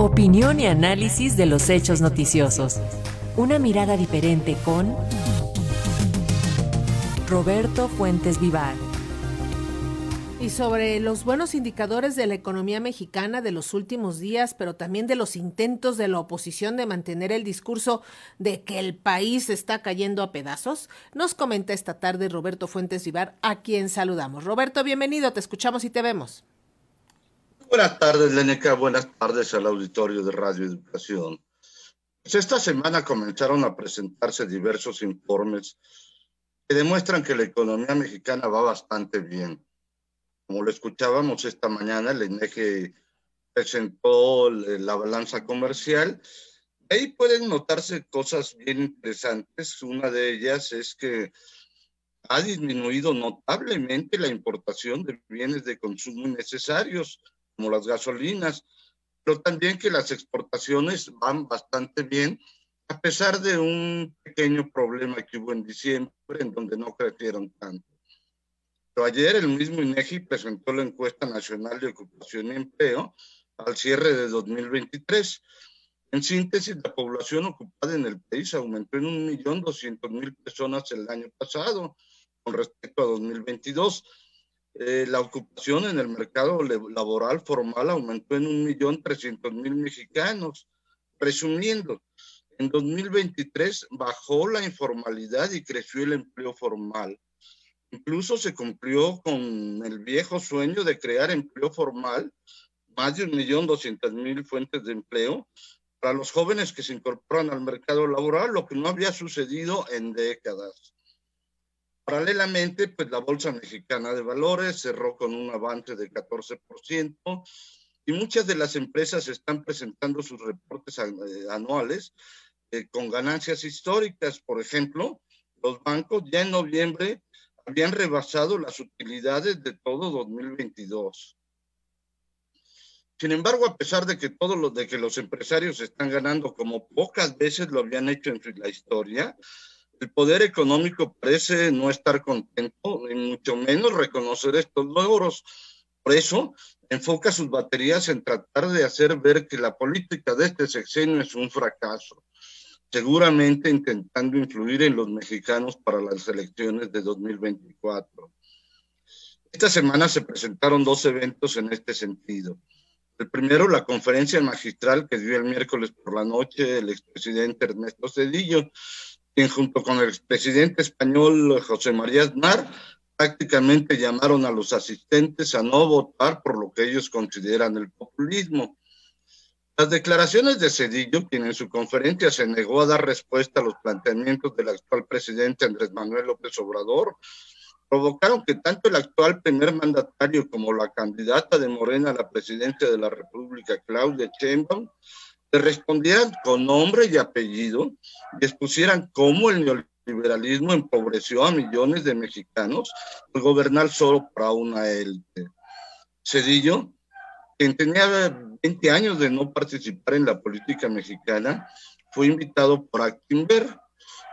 Opinión y análisis de los hechos noticiosos. Una mirada diferente con Roberto Fuentes Vivar. Y sobre los buenos indicadores de la economía mexicana de los últimos días, pero también de los intentos de la oposición de mantener el discurso de que el país está cayendo a pedazos, nos comenta esta tarde Roberto Fuentes Vivar, a quien saludamos. Roberto, bienvenido, te escuchamos y te vemos. Buenas tardes, Leneca. Buenas tardes al auditorio de Radio Educación. Pues esta semana comenzaron a presentarse diversos informes que demuestran que la economía mexicana va bastante bien como lo escuchábamos esta mañana, el INEGI presentó la balanza comercial. Ahí pueden notarse cosas bien interesantes. Una de ellas es que ha disminuido notablemente la importación de bienes de consumo innecesarios, como las gasolinas, pero también que las exportaciones van bastante bien, a pesar de un pequeño problema que hubo en diciembre, en donde no crecieron tanto. Ayer el mismo INEGI presentó la encuesta nacional de ocupación y empleo al cierre de 2023. En síntesis, la población ocupada en el país aumentó en un millón doscientos mil personas el año pasado con respecto a 2022. Eh, la ocupación en el mercado laboral formal aumentó en un millón trescientos mil mexicanos. Resumiendo, en 2023 bajó la informalidad y creció el empleo formal. Incluso se cumplió con el viejo sueño de crear empleo formal, más de un millón doscientas mil fuentes de empleo para los jóvenes que se incorporan al mercado laboral, lo que no había sucedido en décadas. Paralelamente, pues la Bolsa Mexicana de Valores cerró con un avance de 14% y muchas de las empresas están presentando sus reportes eh, anuales eh, con ganancias históricas. Por ejemplo, los bancos ya en noviembre habían rebasado las utilidades de todo 2022. Sin embargo, a pesar de que todos los de que los empresarios están ganando como pocas veces lo habían hecho en la historia, el poder económico parece no estar contento, ni mucho menos reconocer estos logros. Por eso, enfoca sus baterías en tratar de hacer ver que la política de este sexenio es un fracaso seguramente intentando influir en los mexicanos para las elecciones de 2024. Esta semana se presentaron dos eventos en este sentido. El primero, la conferencia magistral que dio el miércoles por la noche el expresidente Ernesto Cedillo, quien junto con el expresidente español José María Aznar prácticamente llamaron a los asistentes a no votar por lo que ellos consideran el populismo. Las declaraciones de Cedillo, quien en su conferencia se negó a dar respuesta a los planteamientos del actual presidente Andrés Manuel López Obrador, provocaron que tanto el actual primer mandatario como la candidata de Morena a la presidencia de la República, Claudia Sheinbaum, le respondieran con nombre y apellido y expusieran cómo el neoliberalismo empobreció a millones de mexicanos al gobernar solo para una élite. Cedillo quien tenía 20 años de no participar en la política mexicana, fue invitado por Actinver,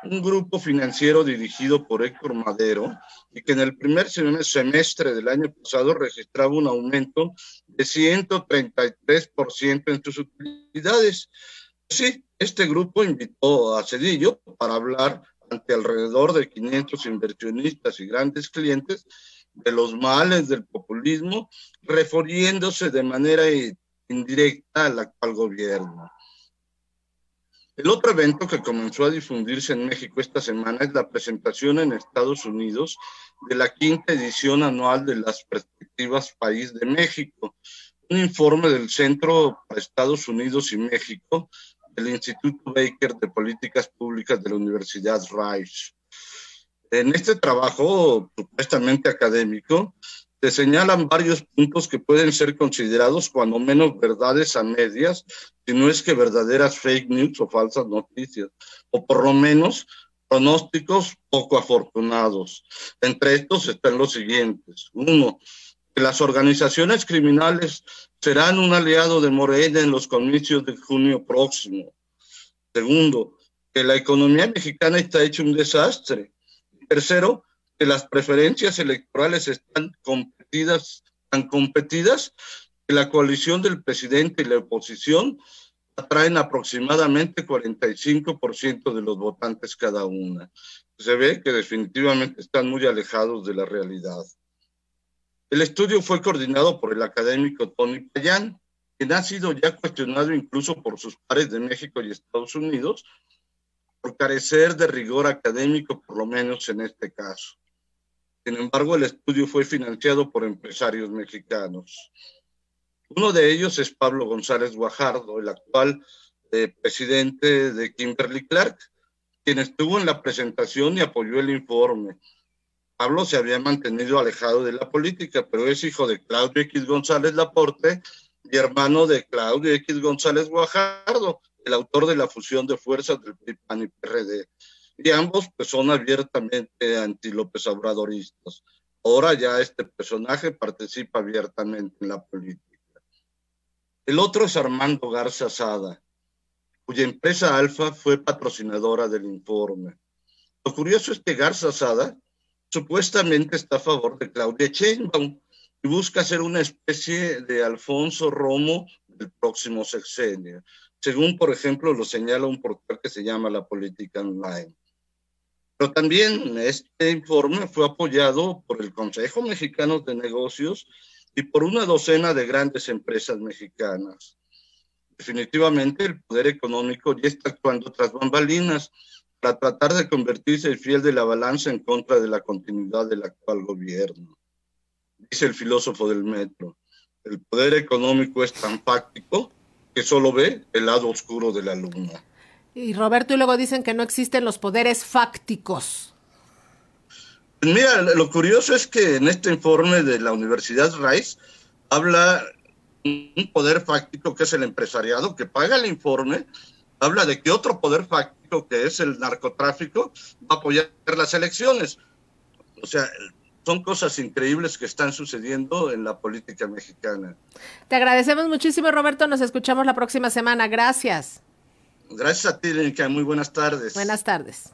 un grupo financiero dirigido por Héctor Madero y que en el primer semestre del año pasado registraba un aumento de 133% en sus utilidades. Sí, este grupo invitó a Cedillo para hablar ante alrededor de 500 inversionistas y grandes clientes de los males del populismo, refiriéndose de manera indirecta al actual gobierno. El otro evento que comenzó a difundirse en México esta semana es la presentación en Estados Unidos de la quinta edición anual de las perspectivas País de México, un informe del Centro para Estados Unidos y México del Instituto Baker de Políticas Públicas de la Universidad Rice. En este trabajo supuestamente académico, se señalan varios puntos que pueden ser considerados cuando menos verdades a medias, si no es que verdaderas fake news o falsas noticias, o por lo menos pronósticos poco afortunados. Entre estos están los siguientes. Uno, que las organizaciones criminales serán un aliado de Morena en los comicios de junio próximo. Segundo, que la economía mexicana está hecha un desastre Tercero, que las preferencias electorales están competidas, tan competidas que la coalición del presidente y la oposición atraen aproximadamente 45% de los votantes cada una. Se ve que definitivamente están muy alejados de la realidad. El estudio fue coordinado por el académico Tony Payán, quien ha sido ya cuestionado incluso por sus pares de México y Estados Unidos por carecer de rigor académico, por lo menos en este caso. Sin embargo, el estudio fue financiado por empresarios mexicanos. Uno de ellos es Pablo González Guajardo, el actual eh, presidente de Kimberly Clark, quien estuvo en la presentación y apoyó el informe. Pablo se había mantenido alejado de la política, pero es hijo de Claudio X González Laporte y hermano de Claudio X González Guajardo, el autor de la fusión de fuerzas del PRI, y PRD. Y ambos pues, son abiertamente anti-López Obradoristas. Ahora ya este personaje participa abiertamente en la política. El otro es Armando Garza Sada, cuya empresa Alfa fue patrocinadora del informe. Lo curioso es que Garza Sada supuestamente está a favor de Claudia Sheinbaum y busca ser una especie de Alfonso Romo del próximo sexenio, según por ejemplo lo señala un portal que se llama La Política Online. Pero también este informe fue apoyado por el Consejo Mexicano de Negocios y por una docena de grandes empresas mexicanas. Definitivamente el poder económico ya está actuando tras bambalinas para tratar de convertirse el fiel de la balanza en contra de la continuidad del actual gobierno. Dice el filósofo del metro, el poder económico es tan fáctico que solo ve el lado oscuro de la luna. Y Roberto, y luego dicen que no existen los poderes fácticos. Mira, lo curioso es que en este informe de la Universidad Rice habla un poder fáctico que es el empresariado que paga el informe, habla de que otro poder fáctico que es el narcotráfico va a apoyar las elecciones. O sea, son cosas increíbles que están sucediendo en la política mexicana. Te agradecemos muchísimo, Roberto. Nos escuchamos la próxima semana. Gracias. Gracias a ti, Lenica. Muy buenas tardes. Buenas tardes.